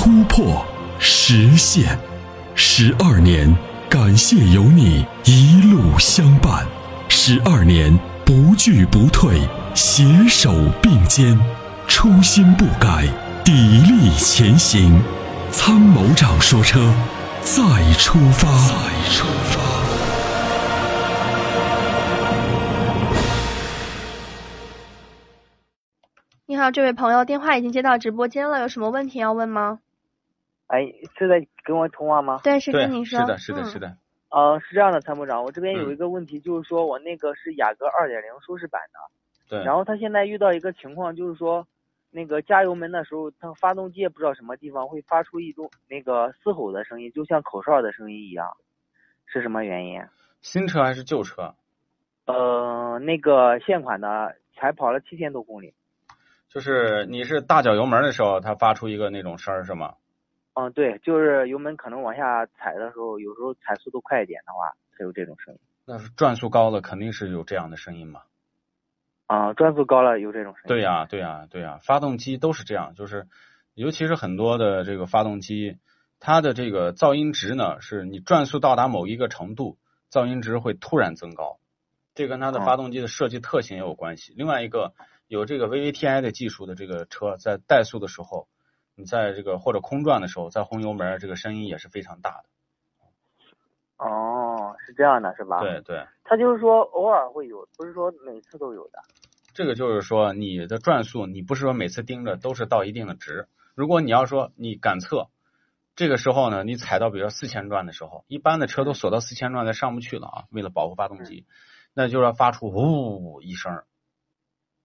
突破，实现，十二年，感谢有你一路相伴，十二年不惧不退，携手并肩，初心不改，砥砺前行。参谋长说：“车，再出发。”再出发。你好，这位朋友，电话已经接到直播间了，有什么问题要问吗？哎，是在跟我通话吗？对，是跟你说。是的，是的，是的。嗯，是这样的，参谋长，我这边有一个问题，就是说我那个是雅阁二点零舒适版的。对。然后他现在遇到一个情况，就是说，那个加油门的时候，它发动机也不知道什么地方会发出一种那个嘶吼的声音，就像口哨的声音一样，是什么原因？新车还是旧车？呃，那个现款的，才跑了七千多公里。就是你是大脚油门的时候，它发出一个那种声儿，是吗？嗯，对，就是油门可能往下踩的时候，有时候踩速度快一点的话，才有这种声音。那是转速高了，肯定是有这样的声音嘛。啊，转速高了有这种声音。对呀，对呀，对呀，发动机都是这样，就是尤其是很多的这个发动机，它的这个噪音值呢，是你转速到达某一个程度，噪音值会突然增高，这跟它的发动机的设计特性也有关系。另外一个，有这个 VVTi 的技术的这个车，在怠速的时候。你在这个或者空转的时候，在轰油门，这个声音也是非常大的。哦，是这样的，是吧？对对。它就是说偶尔会有，不是说每次都有的。这个就是说你的转速，你不是说每次盯着都是到一定的值。如果你要说你感测，这个时候呢，你踩到比如说四千转的时候，一般的车都锁到四千转再上不去了啊，为了保护发动机，那就要发出呜一声。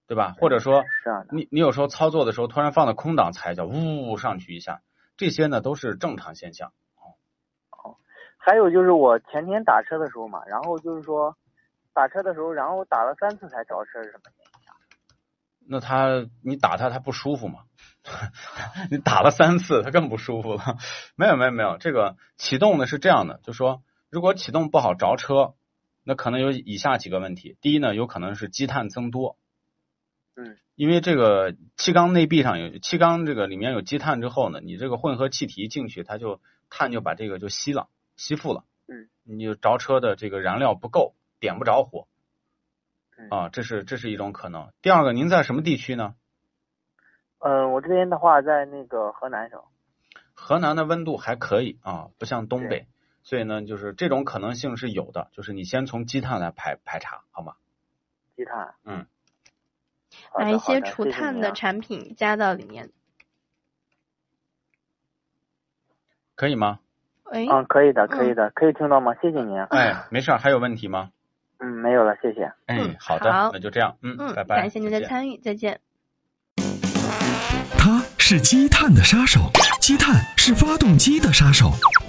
对吧？或者说，你你有时候操作的时候，突然放到空档踩一脚，呜上去一下，这些呢都是正常现象。哦哦，还有就是我前天打车的时候嘛，然后就是说打车的时候，然后打了三次才着车，是什么原因啊？那他你打他他不舒服吗？你打了三次，他更不舒服了。没有没有没有，这个启动呢是这样的，就说如果启动不好着车，那可能有以下几个问题。第一呢，有可能是积碳增多。嗯，因为这个气缸内壁上有气缸，这个里面有积碳之后呢，你这个混合气体进去，它就碳就把这个就吸了，吸附了。嗯，你就着车的这个燃料不够，点不着火。嗯，啊，这是这是一种可能。第二个，您在什么地区呢？嗯，我这边的话在那个河南省。河南的温度还可以啊，不像东北，所以呢，就是这种可能性是有的。就是你先从积碳来排排查，好吗？积碳。嗯。把一些除碳的产品加到里面，可以吗？哎，嗯，可以的，可以的，可以听到吗？谢谢您。哎，没事，还有问题吗？嗯，没有了，谢谢。哎，好的，那就这样，嗯，拜拜，感谢您的参与，再见。它是积碳的杀手，积碳是发动机的杀手，